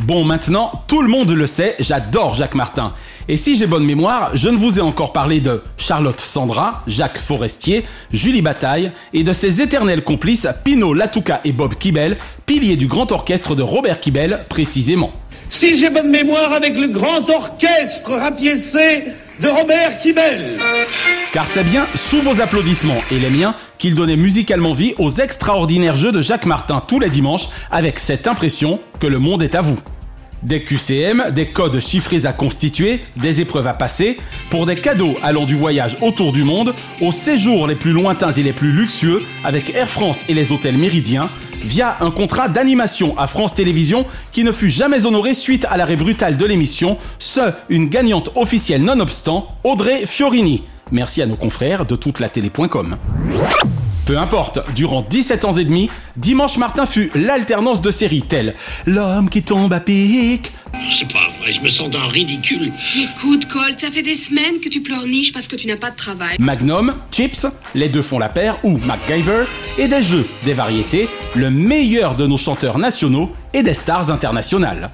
Bon, maintenant, tout le monde le sait, j'adore Jacques Martin. Et si j'ai bonne mémoire, je ne vous ai encore parlé de Charlotte Sandra, Jacques Forestier, Julie Bataille et de ses éternels complices Pino Latouka et Bob Kibel, piliers du grand orchestre de Robert Kibel précisément. Si j'ai bonne mémoire avec le grand orchestre rapiécé de Robert Kibel. Car c'est bien sous vos applaudissements et les miens qu'il donnait musicalement vie aux extraordinaires jeux de Jacques Martin tous les dimanches avec cette impression que le monde est à vous. Des QCM, des codes chiffrés à constituer, des épreuves à passer, pour des cadeaux allant du voyage autour du monde aux séjours les plus lointains et les plus luxueux avec Air France et les hôtels Méridien, via un contrat d'animation à France Télévisions qui ne fut jamais honoré suite à l'arrêt brutal de l'émission, ce, une gagnante officielle nonobstant, Audrey Fiorini. Merci à nos confrères de toute la télé.com. Peu importe, durant 17 ans et demi, Dimanche Martin fut l'alternance de séries telles L'homme qui tombe à pic, C'est pas vrai, je me sens d'un ridicule. Écoute, Colt, ça fait des semaines que tu pleurniches parce que tu n'as pas de travail. Magnum, Chips, Les deux font la paire ou MacGyver, et des jeux, des variétés, le meilleur de nos chanteurs nationaux et des stars internationales.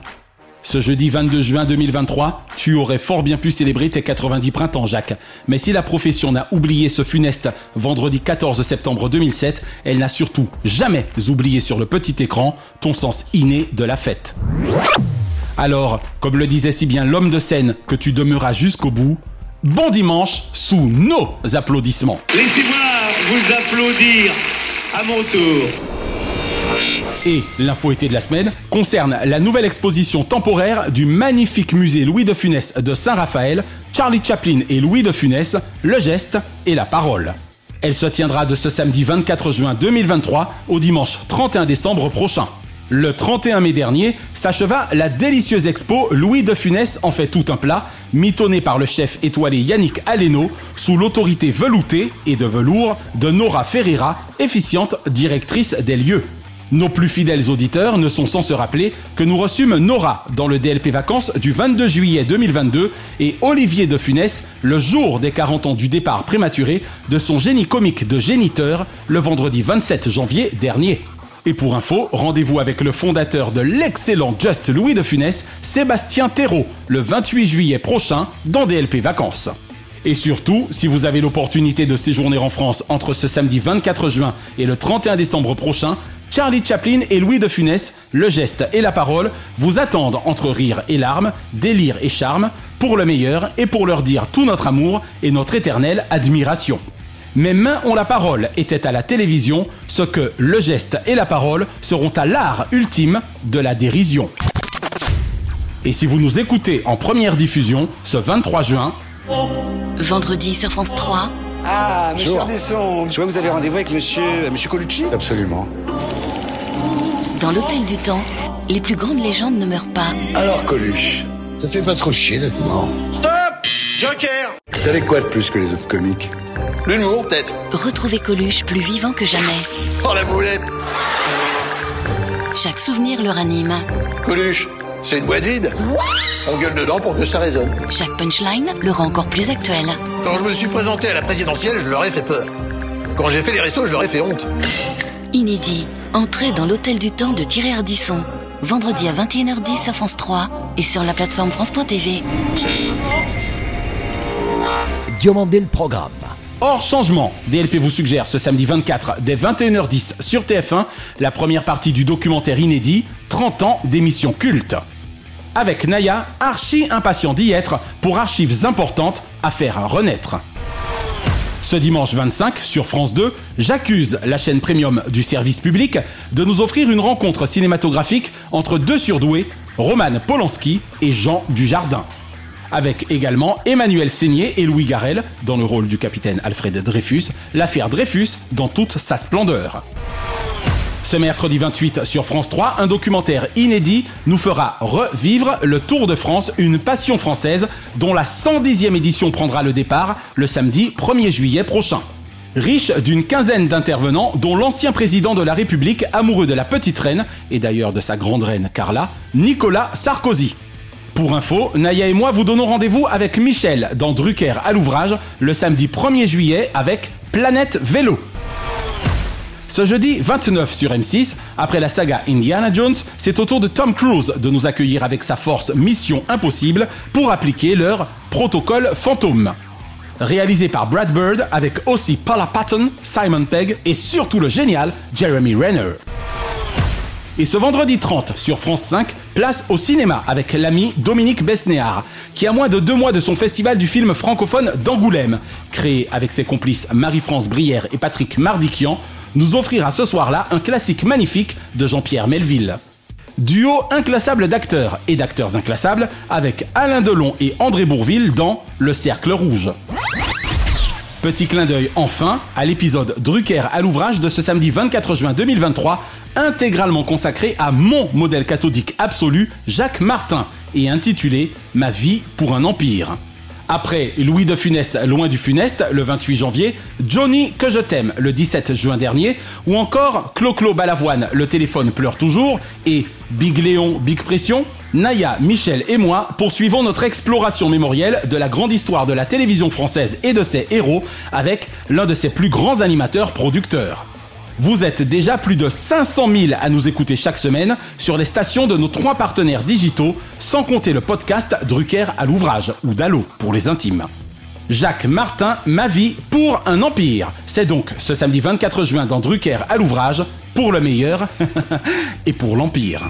Ce jeudi 22 juin 2023, tu aurais fort bien pu célébrer tes 90 printemps, Jacques. Mais si la profession n'a oublié ce funeste vendredi 14 septembre 2007, elle n'a surtout jamais oublié sur le petit écran ton sens inné de la fête. Alors, comme le disait si bien l'homme de scène que tu demeuras jusqu'au bout, bon dimanche sous nos applaudissements. Laissez-moi vous applaudir à mon tour. Et l'info été de la semaine concerne la nouvelle exposition temporaire du magnifique musée Louis de Funès de Saint-Raphaël, Charlie Chaplin et Louis de Funès, le geste et la parole. Elle se tiendra de ce samedi 24 juin 2023 au dimanche 31 décembre prochain. Le 31 mai dernier s'acheva la délicieuse expo Louis de Funès en fait tout un plat, mitonné par le chef étoilé Yannick Aleno, sous l'autorité veloutée et de velours de Nora Ferreira, efficiente directrice des lieux. Nos plus fidèles auditeurs ne sont sans se rappeler que nous reçûmes Nora dans le DLP Vacances du 22 juillet 2022 et Olivier de Funès le jour des 40 ans du départ prématuré de son génie comique de géniteur le vendredi 27 janvier dernier. Et pour info, rendez-vous avec le fondateur de l'excellent Just Louis de Funès, Sébastien Thérault, le 28 juillet prochain dans DLP Vacances. Et surtout, si vous avez l'opportunité de séjourner en France entre ce samedi 24 juin et le 31 décembre prochain, Charlie Chaplin et Louis de Funès, le geste et la parole, vous attendent entre rire et larmes, délire et charme, pour le meilleur et pour leur dire tout notre amour et notre éternelle admiration. Mes mains ont la parole était à la télévision, ce que le geste et la parole seront à l'art ultime de la dérision. Et si vous nous écoutez en première diffusion, ce 23 juin, Vendredi sur France 3. Ah, monsieur Ardesson, je vois que vous avez rendez-vous avec monsieur, euh, monsieur Colucci Absolument. Dans l'hôtel du temps, les plus grandes légendes ne meurent pas. Alors, Coluche, ça fait pas trop chier d'être mort. Stop Joker Vous avez quoi de plus que les autres comiques? L'humour, peut-être Retrouvez Coluche plus vivant que jamais. Oh, la boulette Chaque souvenir le ranime. Coluche, c'est une boîte vide On gueule dedans pour que ça résonne. Chaque punchline le rend encore plus actuel. Quand je me suis présenté à la présidentielle, je leur ai fait peur. Quand j'ai fait les restos, je leur ai fait honte. Inédit. Entrez dans l'hôtel du temps de Thierry Ardisson. Vendredi à 21h10 sur France 3 et sur la plateforme France.tv. Diomandé le programme. Hors changement, DLP vous suggère ce samedi 24 dès 21h10 sur TF1 la première partie du documentaire inédit 30 ans d'émission culte. Avec Naya, archi impatient d'y être pour archives importantes à faire renaître. Ce dimanche 25 sur France 2, j'accuse la chaîne premium du service public de nous offrir une rencontre cinématographique entre deux surdoués, Roman Polanski et Jean Dujardin. avec également Emmanuel Seigné et Louis Garel dans le rôle du capitaine Alfred Dreyfus, l'affaire Dreyfus dans toute sa splendeur. Ce mercredi 28 sur France 3, un documentaire inédit nous fera revivre le Tour de France, une passion française dont la 110e édition prendra le départ le samedi 1er juillet prochain. Riche d'une quinzaine d'intervenants, dont l'ancien président de la République, amoureux de la petite reine, et d'ailleurs de sa grande reine Carla, Nicolas Sarkozy. Pour info, Naya et moi vous donnons rendez-vous avec Michel dans Drucker à l'ouvrage le samedi 1er juillet avec Planète Vélo. Ce jeudi 29 sur M6, après la saga Indiana Jones, c'est au tour de Tom Cruise de nous accueillir avec sa force Mission Impossible pour appliquer leur protocole fantôme. Réalisé par Brad Bird avec aussi Paula Patton, Simon Pegg et surtout le génial Jeremy Renner. Et ce vendredi 30 sur France 5, place au cinéma avec l'ami Dominique Besnéard, qui a moins de deux mois de son festival du film francophone d'Angoulême, créé avec ses complices Marie-France Brière et Patrick Mardiquian, nous offrira ce soir-là un classique magnifique de Jean-Pierre Melville. Duo inclassable d'acteurs et d'acteurs inclassables avec Alain Delon et André Bourville dans Le Cercle Rouge. Petit clin d'œil enfin à l'épisode Drucker à l'ouvrage de ce samedi 24 juin 2023, intégralement consacré à mon modèle cathodique absolu, Jacques Martin, et intitulé Ma vie pour un empire. Après Louis de Funès Loin du Funeste le 28 janvier, Johnny Que je t'aime le 17 juin dernier, ou encore Clo-Clo Balavoine Le téléphone pleure toujours et Big Léon Big Pression, Naya, Michel et moi poursuivons notre exploration mémorielle de la grande histoire de la télévision française et de ses héros avec l'un de ses plus grands animateurs producteurs. Vous êtes déjà plus de 500 000 à nous écouter chaque semaine sur les stations de nos trois partenaires digitaux, sans compter le podcast Drucker à l'ouvrage ou Dallo pour les intimes. Jacques Martin, Ma vie pour un empire. C'est donc ce samedi 24 juin dans Drucker à l'ouvrage, pour le meilleur et pour l'empire.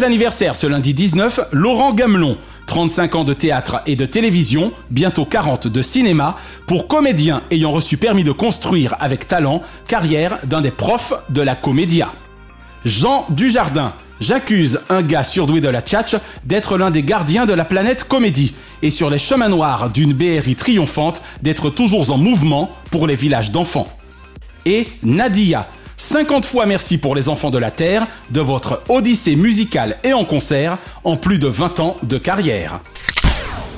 Anniversaire ce lundi 19, Laurent Gamelon. 35 ans de théâtre et de télévision, bientôt 40 de cinéma, pour comédien ayant reçu permis de construire avec talent carrière d'un des profs de la comédia. Jean Dujardin. J'accuse un gars surdoué de la tchatch d'être l'un des gardiens de la planète comédie et sur les chemins noirs d'une BRI triomphante d'être toujours en mouvement pour les villages d'enfants. Et Nadia, 50 fois merci pour les enfants de la Terre de votre odyssée musicale et en concert en plus de 20 ans de carrière.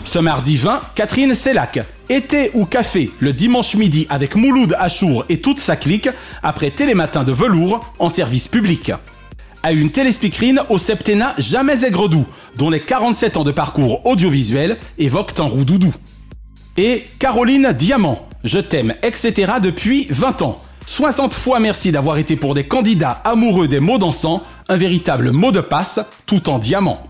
Ce mardi 20, Catherine Sellac. Été ou café le dimanche midi avec Mouloud Achour et toute sa clique après Télématin de velours en service public. À une téléspeakerine au septennat jamais aigre-doux, dont les 47 ans de parcours audiovisuel évoquent un roudoudou. Et Caroline Diamant, je t'aime, etc. depuis 20 ans. 60 fois merci d'avoir été pour des candidats amoureux des mots dansants, un véritable mot de passe, tout en diamant.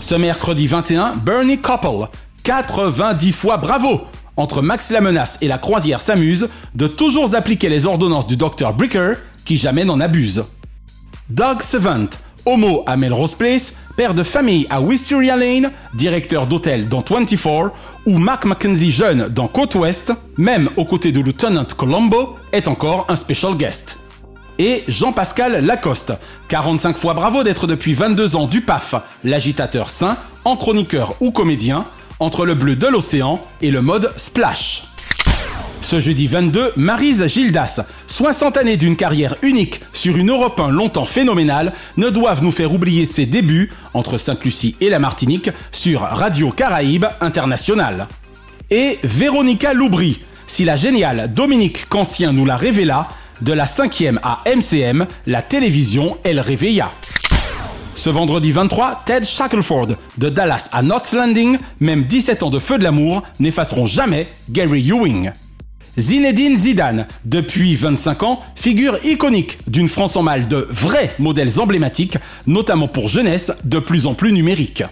Ce mercredi 21, Bernie Couple. 90 fois bravo Entre Max la menace et la croisière s'amuse de toujours appliquer les ordonnances du Dr Bricker, qui jamais n'en abuse. Doug Savant, homo à Melrose Place, père de famille à Wisteria Lane, directeur d'hôtel dans 24, ou Mark Mackenzie jeune dans Côte Ouest, même aux côtés de Lieutenant Colombo, est encore un special guest. Et Jean-Pascal Lacoste, 45 fois bravo d'être depuis 22 ans du PAF, l'agitateur sain, en chroniqueur ou comédien, entre le bleu de l'océan et le mode splash. Ce jeudi 22, Marise Gildas, 60 années d'une carrière unique sur une Europe 1 longtemps phénoménale, ne doivent nous faire oublier ses débuts, entre Sainte-Lucie et la Martinique, sur Radio Caraïbe International. Et Véronica Loubry, si la géniale Dominique Cancien nous la révéla, de la 5e à MCM, la télévision, elle réveilla. Ce vendredi 23, Ted Shackelford, de Dallas à North Landing, même 17 ans de feu de l'amour, n'effaceront jamais Gary Ewing. Zinedine Zidane, depuis 25 ans, figure iconique d'une France en mal de vrais modèles emblématiques, notamment pour jeunesse de plus en plus numérique.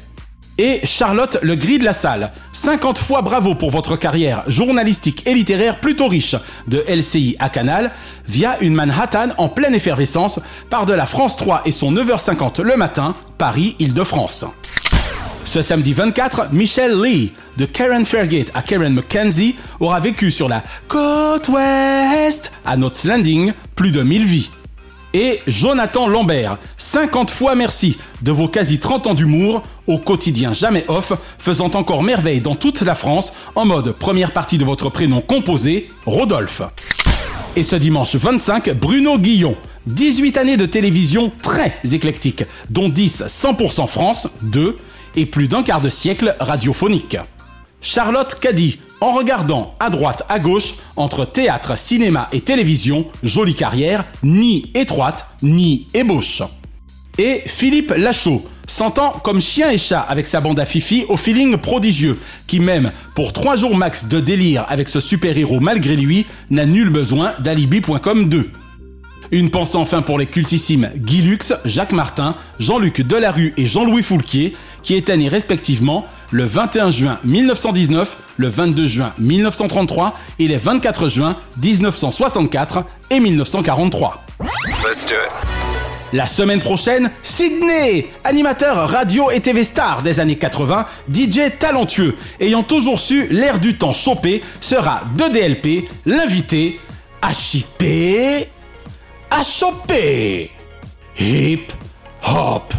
Et Charlotte Le Gris de la Salle, 50 fois bravo pour votre carrière journalistique et littéraire plutôt riche de LCI à Canal, via une Manhattan en pleine effervescence par de la France 3 et son 9h50 le matin, Paris-Île-de-France. Ce samedi 24, Michelle Lee, de Karen Fairgate à Karen McKenzie, aura vécu sur la côte ouest à Knots Landing plus de 1000 vies. Et Jonathan Lambert, 50 fois merci de vos quasi 30 ans d'humour au quotidien jamais off, faisant encore merveille dans toute la France en mode première partie de votre prénom composé, Rodolphe. Et ce dimanche 25, Bruno Guillon, 18 années de télévision très éclectique, dont 10 100% France, 2 et plus d'un quart de siècle radiophonique. Charlotte Caddy, en regardant à droite, à gauche, entre théâtre, cinéma et télévision, jolie carrière, ni étroite, ni ébauche. Et Philippe Lachaud, sentant comme chien et chat avec sa bande à Fifi au feeling prodigieux, qui même pour trois jours max de délire avec ce super-héros malgré lui, n'a nul besoin d'alibi.com 2. Une pensée enfin pour les cultissimes Guy Lux, Jacques Martin, Jean-Luc Delarue et Jean-Louis Foulquier, qui étaient nés respectivement le 21 juin 1919, le 22 juin 1933 et les 24 juin 1964 et 1943. La semaine prochaine, Sydney, animateur radio et TV star des années 80, DJ talentueux, ayant toujours su l'air du temps chopé, sera de DLP, l'invité HIP, HOP, Hip Hop.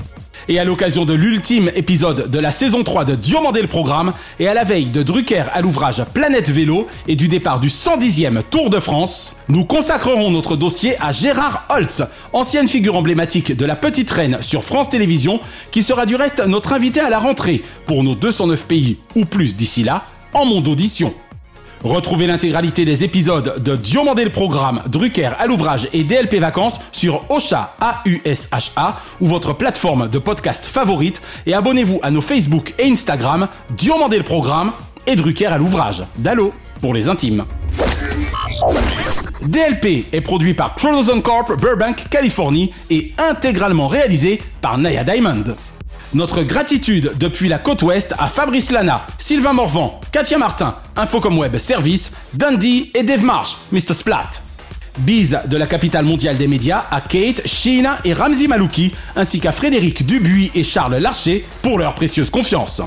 Et à l'occasion de l'ultime épisode de la saison 3 de Diomandé le programme, et à la veille de Drucker à l'ouvrage Planète Vélo et du départ du 110e Tour de France, nous consacrerons notre dossier à Gérard Holtz, ancienne figure emblématique de la Petite Reine sur France Télévisions, qui sera du reste notre invité à la rentrée pour nos 209 pays ou plus d'ici là, en monde audition. Retrouvez l'intégralité des épisodes de Diomandé le Programme, Drucker à l'ouvrage et DLP Vacances sur Ocha, A-U-S-H-A, ou votre plateforme de podcast favorite et abonnez-vous à nos Facebook et Instagram, Diomandé le Programme et Drucker à l'ouvrage. Dallo, pour les intimes. DLP est produit par Chronozone Corp, Burbank, Californie et intégralement réalisé par Naya Diamond. Notre gratitude depuis la côte ouest à Fabrice Lana, Sylvain Morvan, Katia Martin, Infocom Web Service, Dundee et Dave Marsh, Mr. Splat. Bise de la capitale mondiale des médias à Kate, Sheena et Ramzi Malouki, ainsi qu'à Frédéric Dubuis et Charles Larcher pour leur précieuse confiance.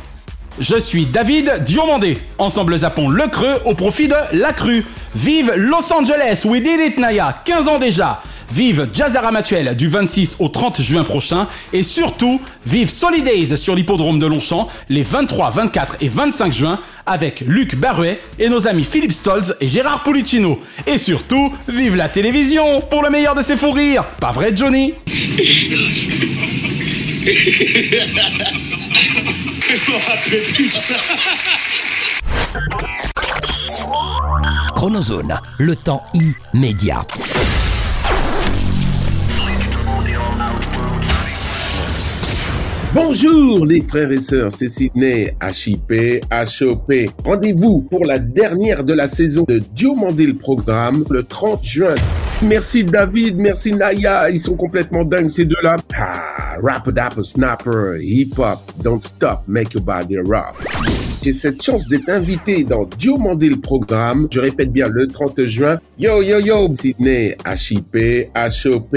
Je suis David Diomandé. Ensemble zappons le creux au profit de la crue. Vive Los Angeles, we did it Naya, 15 ans déjà. Vive Jazzara Matuel du 26 au 30 juin prochain et surtout vive Solidays sur l'hippodrome de Longchamp les 23, 24 et 25 juin avec Luc Baruet et nos amis Philippe Stolz et Gérard Policino. Et surtout, vive la télévision pour le meilleur de ses fous rires. Pas vrai Johnny? Chronozone, le temps immédiat. Bonjour les frères et sœurs, c'est Sydney, HIP, HOP. Rendez-vous pour la dernière de la saison de Diomandé le programme le 30 juin. Merci David, merci Naya, ils sont complètement dingues ces deux-là. Ah, rap snapper, hip hop, don't stop, make your body rock. J'ai cette chance d'être invité dans Diomandé le programme. Je répète bien le 30 juin. Yo yo yo, Sydney, HIP, HOP.